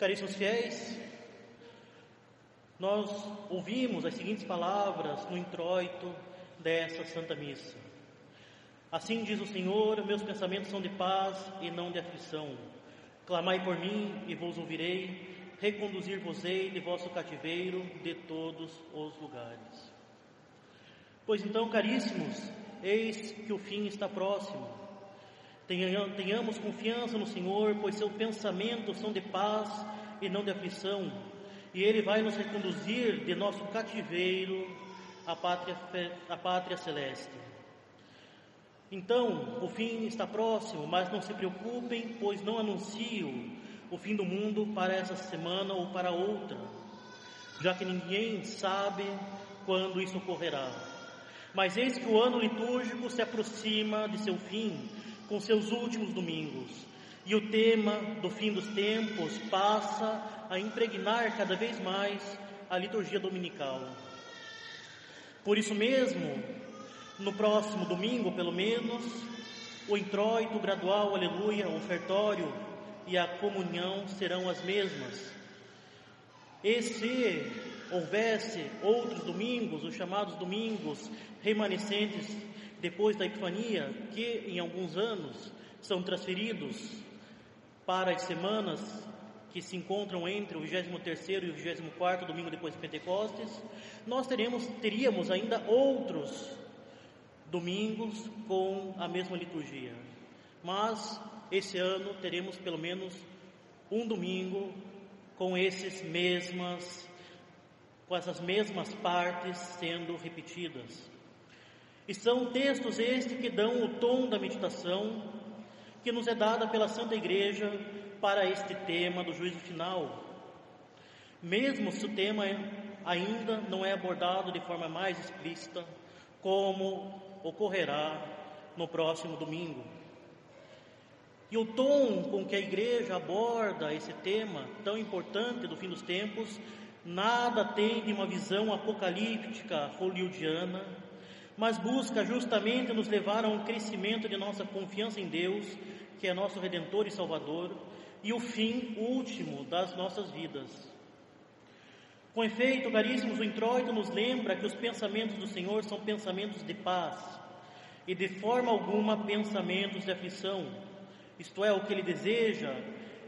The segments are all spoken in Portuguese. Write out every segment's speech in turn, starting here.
Caríssimos fiéis, nós ouvimos as seguintes palavras no introito dessa Santa Missa. Assim diz o Senhor: Meus pensamentos são de paz e não de aflição. Clamai por mim e vos ouvirei, reconduzir-vos-ei de vosso cativeiro de todos os lugares. Pois então, caríssimos, eis que o fim está próximo. Tenhamos confiança no Senhor, pois seus pensamentos são de paz e não de aflição, e Ele vai nos reconduzir de nosso cativeiro à pátria, à pátria celeste. Então, o fim está próximo, mas não se preocupem, pois não anuncio o fim do mundo para essa semana ou para outra, já que ninguém sabe quando isso ocorrerá. Mas eis que o ano litúrgico se aproxima de seu fim, com seus últimos domingos, e o tema do fim dos tempos passa a impregnar cada vez mais a liturgia dominical. Por isso mesmo, no próximo domingo, pelo menos, o introito gradual, aleluia, o ofertório e a comunhão serão as mesmas. E se houvesse outros domingos, os chamados domingos remanescentes depois da Epifania, que em alguns anos são transferidos para as semanas que se encontram entre o 23 e o 24 domingo depois de Pentecostes, nós teremos, teríamos ainda outros domingos com a mesma liturgia. Mas esse ano teremos pelo menos um domingo com esses mesmas com essas mesmas partes sendo repetidas. E são textos estes que dão o tom da meditação que nos é dada pela Santa Igreja para este tema do juízo final. Mesmo se o tema ainda não é abordado de forma mais explícita, como ocorrerá no próximo domingo. E o tom com que a igreja aborda esse tema tão importante do fim dos tempos, nada tem de uma visão apocalíptica hollywoodiana, mas busca justamente nos levar a um crescimento de nossa confiança em Deus, que é nosso Redentor e Salvador, e o fim último das nossas vidas. Com efeito, caríssimos, o introito nos lembra que os pensamentos do Senhor são pensamentos de paz e de forma alguma pensamentos de aflição. Isto é, o que Ele deseja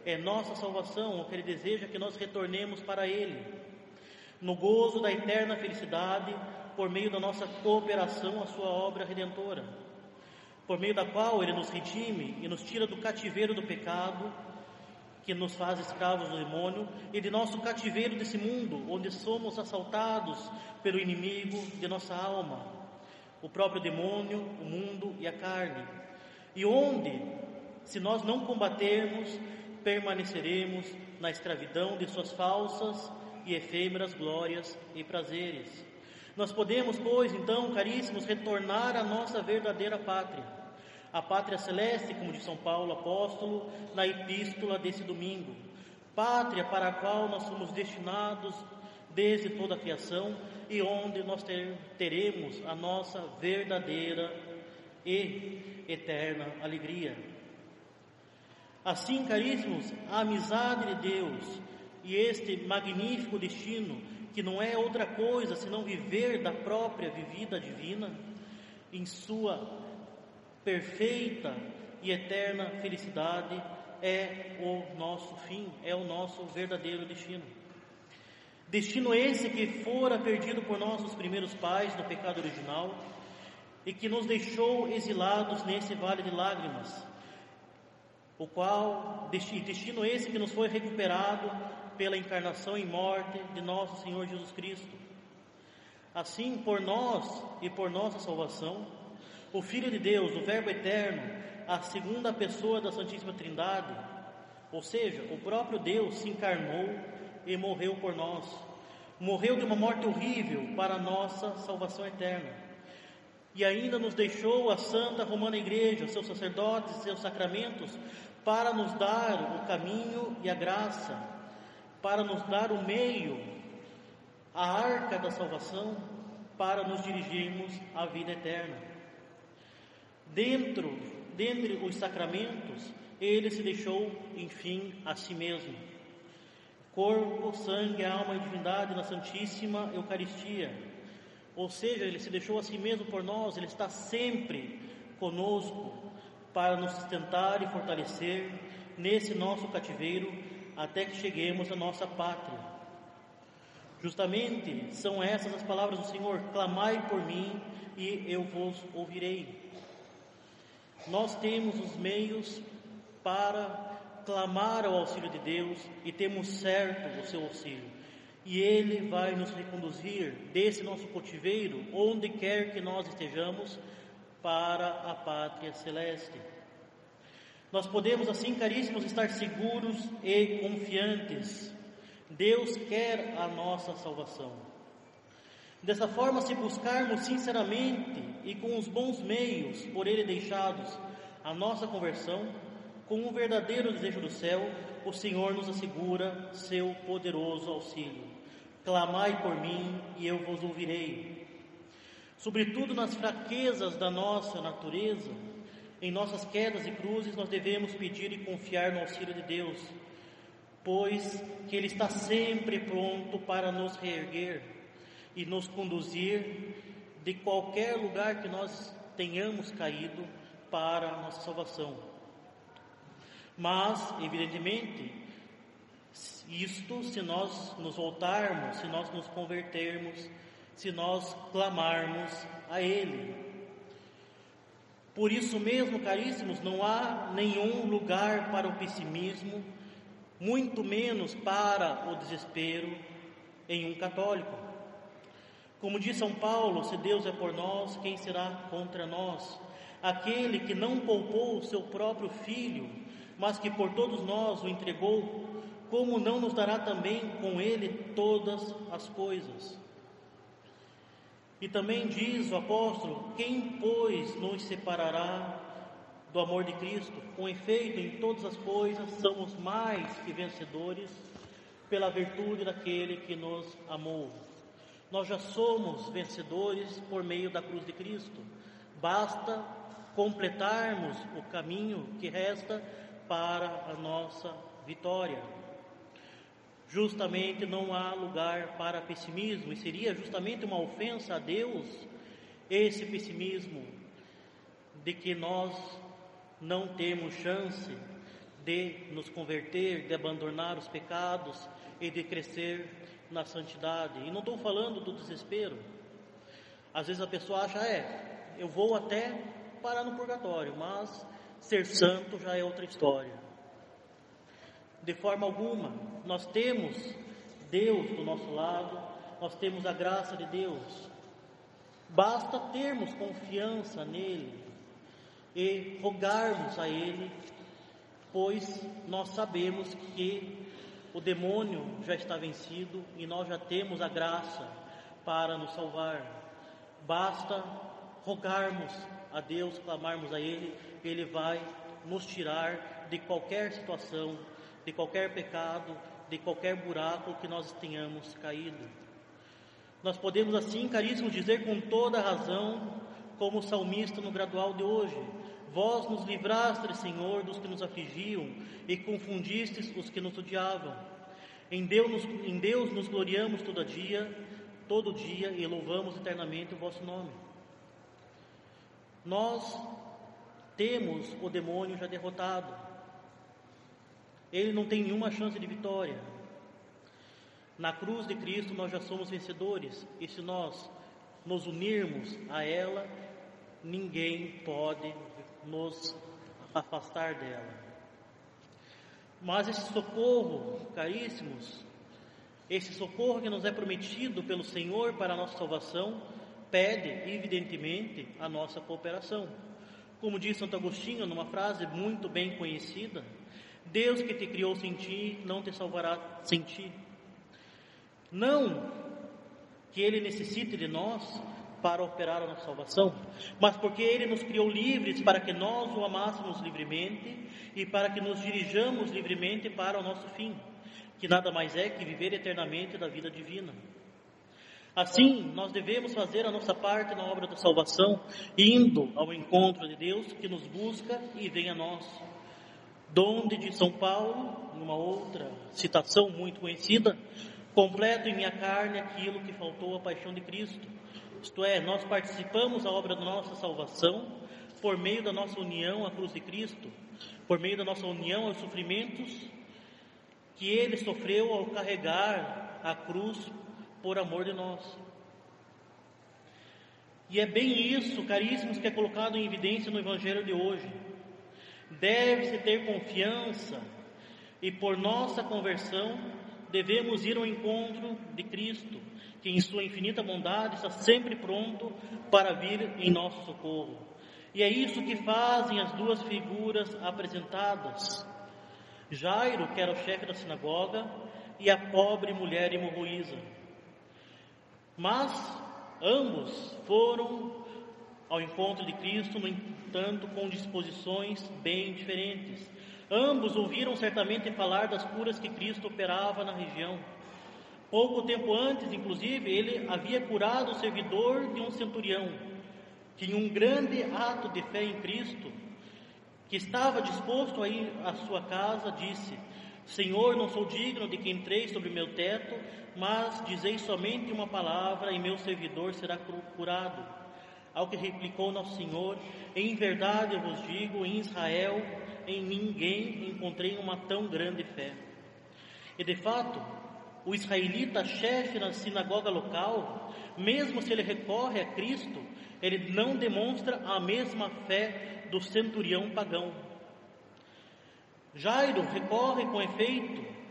é nossa salvação, o que Ele deseja é que nós retornemos para Ele, no gozo da eterna felicidade, por meio da nossa cooperação à Sua obra redentora, por meio da qual Ele nos redime e nos tira do cativeiro do pecado que nos faz escravos do demônio e de nosso cativeiro desse mundo, onde somos assaltados pelo inimigo de nossa alma, o próprio demônio, o mundo e a carne, e onde, se nós não combatermos, permaneceremos na escravidão de suas falsas e efêmeras glórias e prazeres. Nós podemos, pois, então, caríssimos, retornar à nossa verdadeira pátria a pátria celeste, como diz São Paulo apóstolo na epístola desse domingo, pátria para a qual nós somos destinados desde toda a criação e onde nós ter, teremos a nossa verdadeira e eterna alegria. Assim, caríssimos, a amizade de Deus e este magnífico destino, que não é outra coisa senão viver da própria vivida divina, em sua perfeita e eterna felicidade é o nosso fim, é o nosso verdadeiro destino. Destino esse que fora perdido por nossos primeiros pais no pecado original e que nos deixou exilados nesse vale de lágrimas, o qual destino esse que nos foi recuperado pela encarnação e morte de nosso Senhor Jesus Cristo. Assim, por nós e por nossa salvação, o Filho de Deus, o Verbo eterno, a segunda pessoa da Santíssima Trindade, ou seja, o próprio Deus se encarnou e morreu por nós. Morreu de uma morte horrível para a nossa salvação eterna. E ainda nos deixou a Santa Romana Igreja, seus sacerdotes, seus sacramentos, para nos dar o caminho e a graça, para nos dar o meio, a arca da salvação, para nos dirigirmos à vida eterna. Dentro, dentre os sacramentos, ele se deixou, enfim, a si mesmo. corpo, sangue, alma e divindade na Santíssima Eucaristia. Ou seja, ele se deixou a si mesmo por nós, ele está sempre conosco para nos sustentar e fortalecer nesse nosso cativeiro até que cheguemos à nossa pátria. Justamente são essas as palavras do Senhor: clamai por mim e eu vos ouvirei. Nós temos os meios para clamar ao auxílio de Deus e temos certo o seu auxílio. E Ele vai nos reconduzir desse nosso cotiveiro, onde quer que nós estejamos, para a pátria celeste. Nós podemos, assim, caríssimos, estar seguros e confiantes. Deus quer a nossa salvação. Dessa forma, se buscarmos sinceramente e com os bons meios por Ele deixados a nossa conversão, com um verdadeiro desejo do céu, o Senhor nos assegura seu poderoso auxílio. Clamai por mim e eu vos ouvirei. Sobretudo nas fraquezas da nossa natureza, em nossas quedas e cruzes, nós devemos pedir e confiar no auxílio de Deus, pois que Ele está sempre pronto para nos reerguer e nos conduzir de qualquer lugar que nós tenhamos caído para a nossa salvação. Mas, evidentemente, isto se nós nos voltarmos, se nós nos convertermos, se nós clamarmos a Ele. Por isso mesmo, caríssimos, não há nenhum lugar para o pessimismo, muito menos para o desespero em um católico. Como diz São Paulo, se Deus é por nós, quem será contra nós? Aquele que não poupou o seu próprio filho, mas que por todos nós o entregou, como não nos dará também com ele todas as coisas? E também diz o apóstolo: Quem, pois, nos separará do amor de Cristo? Com efeito, em todas as coisas somos mais que vencedores pela virtude daquele que nos amou. Nós já somos vencedores por meio da cruz de Cristo. Basta completarmos o caminho que resta para a nossa vitória. Justamente não há lugar para pessimismo, e seria justamente uma ofensa a Deus esse pessimismo de que nós não temos chance de nos converter, de abandonar os pecados e de crescer na santidade. E não estou falando do desespero. Às vezes a pessoa acha, é, eu vou até parar no purgatório, mas ser santo já é outra história. De forma alguma, nós temos Deus do nosso lado, nós temos a graça de Deus. Basta termos confiança nele e rogarmos a ele, pois nós sabemos que o demônio já está vencido e nós já temos a graça para nos salvar. Basta rogarmos a Deus, clamarmos a Ele, Ele vai nos tirar de qualquer situação, de qualquer pecado, de qualquer buraco que nós tenhamos caído. Nós podemos assim, caríssimos, dizer com toda razão, como o salmista no gradual de hoje: Vós nos livrastes, Senhor, dos que nos afligiam e confundistes os que nos odiavam. Em Deus, em Deus nos gloriamos todo dia, todo dia e louvamos eternamente o vosso nome. Nós temos o demônio já derrotado. Ele não tem nenhuma chance de vitória. Na cruz de Cristo nós já somos vencedores, e se nós nos unirmos a ela, ninguém pode nos afastar dela. Mas esse socorro, caríssimos, esse socorro que nos é prometido pelo Senhor para a nossa salvação, pede, evidentemente, a nossa cooperação. Como diz Santo Agostinho numa frase muito bem conhecida, Deus que te criou sem ti não te salvará sem ti. Não que Ele necessite de nós para operar a nossa salvação, mas porque Ele nos criou livres para que nós o amássemos livremente e para que nos dirijamos livremente para o nosso fim, que nada mais é que viver eternamente da vida divina. Assim, nós devemos fazer a nossa parte na obra da salvação, indo ao encontro de Deus que nos busca e vem a nós. Donde de São Paulo, numa outra citação muito conhecida, completo em minha carne aquilo que faltou à paixão de Cristo. Isto é, nós participamos da obra da nossa salvação por meio da nossa união à cruz de Cristo, por meio da nossa união aos sofrimentos que ele sofreu ao carregar a cruz por amor de nós. E é bem isso, caríssimos, que é colocado em evidência no Evangelho de hoje. Deve-se ter confiança e por nossa conversão devemos ir ao encontro de Cristo, que em sua infinita bondade está sempre pronto para vir em nosso socorro. E é isso que fazem as duas figuras apresentadas. Jairo, que era o chefe da sinagoga, e a pobre mulher hemorroísa. Mas ambos foram ao encontro de Cristo, no entanto, com disposições bem diferentes. Ambos ouviram certamente falar das curas que Cristo operava na região. Pouco tempo antes, inclusive, ele havia curado o servidor de um centurião, que em um grande ato de fé em Cristo, que estava disposto a ir à sua casa, disse: Senhor, não sou digno de que entreis sobre meu teto, mas dizei somente uma palavra e meu servidor será curado. Ao que replicou nosso Senhor: Em verdade eu vos digo, em Israel em ninguém encontrei uma tão grande fé. E de fato, o israelita chefe na sinagoga local, mesmo se ele recorre a Cristo, ele não demonstra a mesma fé do centurião pagão. Jairo recorre com efeito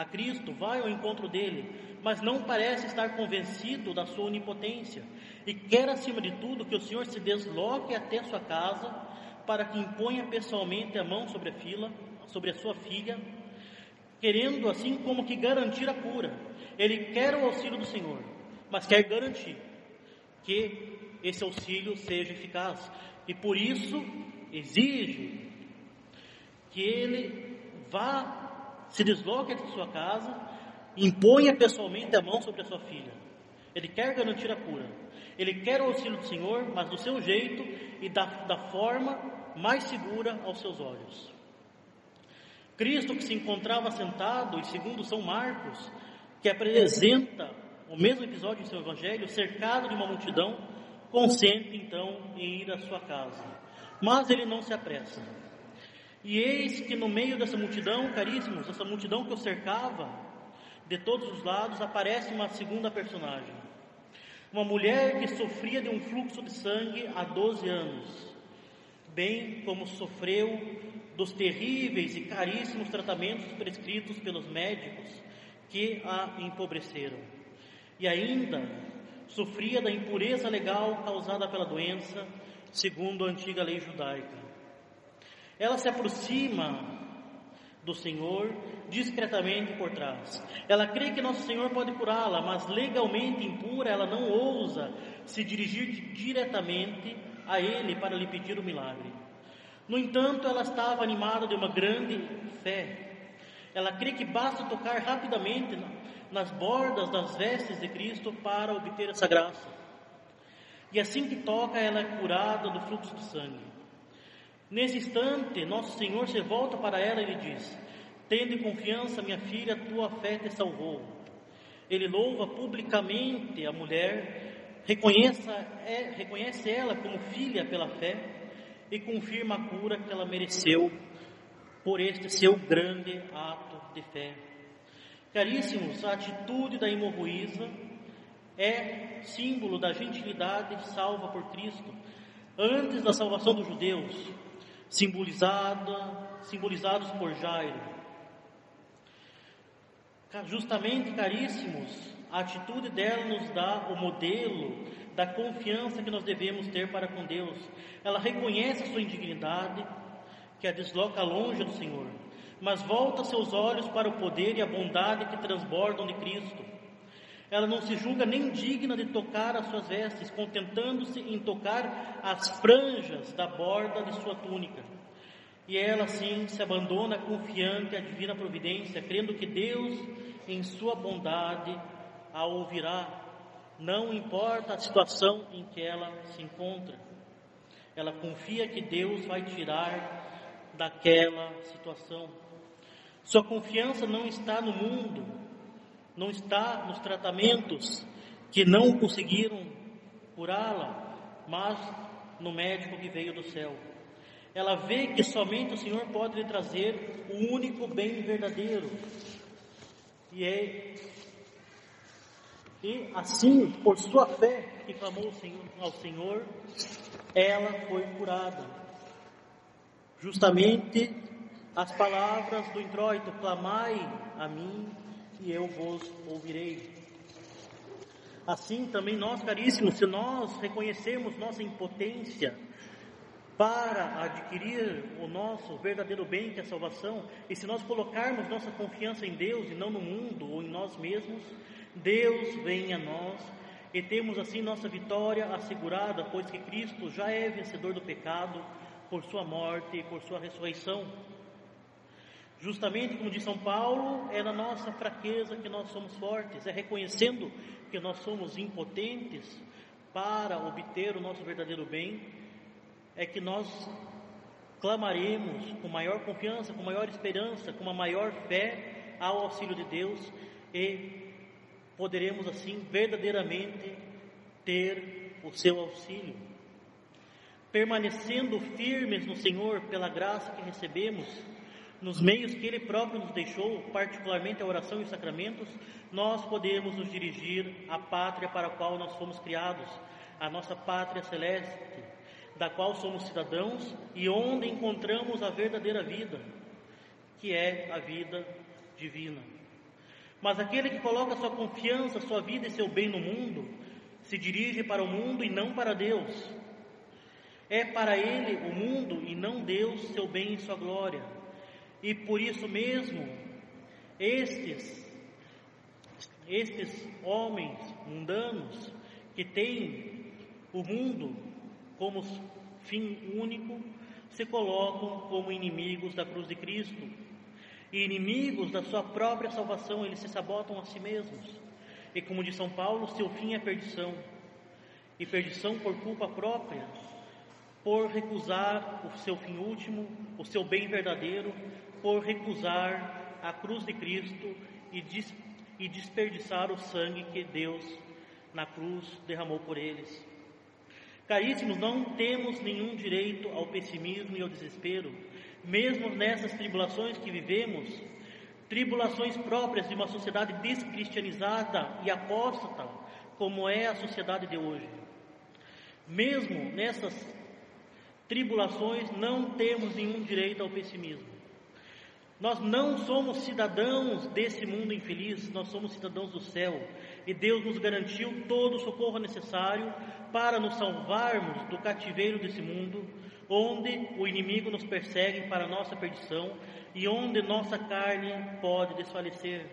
a Cristo, vai ao encontro dele, mas não parece estar convencido da sua onipotência e quer, acima de tudo, que o Senhor se desloque até sua casa para que imponha pessoalmente a mão sobre a fila, sobre a sua filha, querendo assim como que garantir a cura. Ele quer o auxílio do Senhor, mas quer garantir que esse auxílio seja eficaz. E por isso exige que ele vá, se desloque de sua casa, imponha pessoalmente a mão sobre a sua filha. Ele quer garantir a cura. Ele quer o auxílio do Senhor, mas do seu jeito e da, da forma mais segura aos seus olhos. Cristo que se encontrava sentado, e segundo São Marcos, que apresenta o mesmo episódio em seu Evangelho, cercado de uma multidão, consente então em ir à sua casa. Mas ele não se apressa. E eis que no meio dessa multidão, caríssimos, essa multidão que o cercava, de todos os lados, aparece uma segunda personagem. Uma mulher que sofria de um fluxo de sangue há 12 anos, bem como sofreu dos terríveis e caríssimos tratamentos prescritos pelos médicos que a empobreceram. E ainda sofria da impureza legal causada pela doença, segundo a antiga lei judaica. Ela se aproxima do Senhor discretamente por trás. Ela crê que nosso Senhor pode curá-la, mas legalmente impura, ela não ousa se dirigir diretamente a Ele para lhe pedir o milagre. No entanto, ela estava animada de uma grande fé. Ela crê que basta tocar rapidamente nas bordas das vestes de Cristo para obter essa graça. E assim que toca, ela é curada do fluxo de sangue. Nesse instante, nosso Senhor se volta para ela e lhe diz: Tende confiança, minha filha, tua fé te salvou. Ele louva publicamente a mulher, reconheça, é, reconhece ela como filha pela fé e confirma a cura que ela mereceu por este seu grande ato de fé. Caríssimos, a atitude da hemorroísa é símbolo da gentilidade salva por Cristo antes da salvação dos judeus, simbolizada, simbolizados por Jairo. Justamente, caríssimos, a atitude dela nos dá o modelo da confiança que nós devemos ter para com Deus. Ela reconhece a sua indignidade, que a desloca longe do Senhor, mas volta seus olhos para o poder e a bondade que transbordam de Cristo. Ela não se julga nem digna de tocar as suas vestes, contentando-se em tocar as franjas da borda de sua túnica. E ela, assim, se abandona confiante à divina providência, crendo que Deus, em sua bondade, a ouvirá, não importa a situação em que ela se encontra. Ela confia que Deus vai tirar daquela situação. Sua confiança não está no mundo, não está nos tratamentos que não conseguiram curá-la, mas no médico que veio do céu. Ela vê que somente o Senhor pode lhe trazer o único bem verdadeiro. E é e assim, por sua fé que clamou ao Senhor, ela foi curada. Justamente as palavras do introito: clamai a mim e eu vos ouvirei. Assim também nós, caríssimos, se nós reconhecermos nossa impotência para adquirir o nosso verdadeiro bem, que é a salvação, e se nós colocarmos nossa confiança em Deus e não no mundo ou em nós mesmos, Deus vem a nós e temos assim nossa vitória assegurada, pois que Cristo já é vencedor do pecado por sua morte e por sua ressurreição. Justamente como diz São Paulo, é na nossa fraqueza que nós somos fortes, é reconhecendo que nós somos impotentes para obter o nosso verdadeiro bem, é que nós clamaremos com maior confiança, com maior esperança, com uma maior fé ao auxílio de Deus e poderemos assim verdadeiramente ter o seu auxílio. Permanecendo firmes no Senhor pela graça que recebemos, nos meios que Ele próprio nos deixou, particularmente a oração e os sacramentos, nós podemos nos dirigir à pátria para a qual nós fomos criados, a nossa pátria celeste, da qual somos cidadãos e onde encontramos a verdadeira vida, que é a vida divina. Mas aquele que coloca sua confiança, sua vida e seu bem no mundo, se dirige para o mundo e não para Deus. É para ele o mundo e não Deus seu bem e sua glória. E por isso mesmo, estes, estes homens mundanos que têm o mundo como fim único, se colocam como inimigos da cruz de Cristo. E inimigos da sua própria salvação, eles se sabotam a si mesmos. E como diz São Paulo, seu fim é perdição. E perdição por culpa própria, por recusar o seu fim último, o seu bem verdadeiro, por recusar a cruz de Cristo e, e desperdiçar o sangue que Deus na cruz derramou por eles. Caríssimos, não temos nenhum direito ao pessimismo e ao desespero, mesmo nessas tribulações que vivemos, tribulações próprias de uma sociedade descristianizada e apóstata, como é a sociedade de hoje. Mesmo nessas tribulações, não temos nenhum direito ao pessimismo. Nós não somos cidadãos desse mundo infeliz, nós somos cidadãos do céu. E Deus nos garantiu todo o socorro necessário para nos salvarmos do cativeiro desse mundo, onde o inimigo nos persegue para nossa perdição e onde nossa carne pode desfalecer.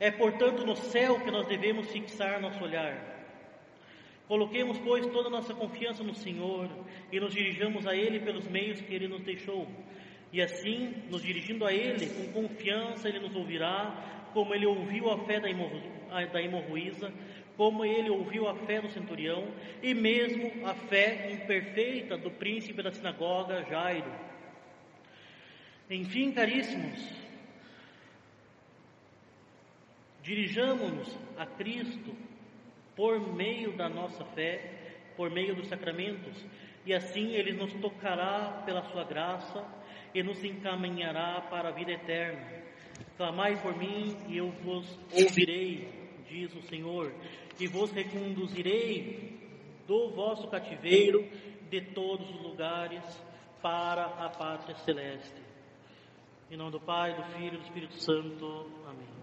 É, portanto, no céu que nós devemos fixar nosso olhar. Coloquemos, pois, toda a nossa confiança no Senhor e nos dirijamos a Ele pelos meios que Ele nos deixou e assim, nos dirigindo a Ele com confiança, Ele nos ouvirá, como Ele ouviu a fé da hemorroísa, como Ele ouviu a fé do centurião e mesmo a fé imperfeita do príncipe da sinagoga Jairo. Enfim, caríssimos, dirijamos-nos a Cristo por meio da nossa fé, por meio dos sacramentos, e assim Ele nos tocará pela Sua graça e nos encaminhará para a vida eterna. Clamai por mim e eu vos ouvirei, diz o Senhor, e vos reconduzirei do vosso cativeiro de todos os lugares para a pátria celeste. Em nome do Pai, do Filho e do Espírito Santo. Amém.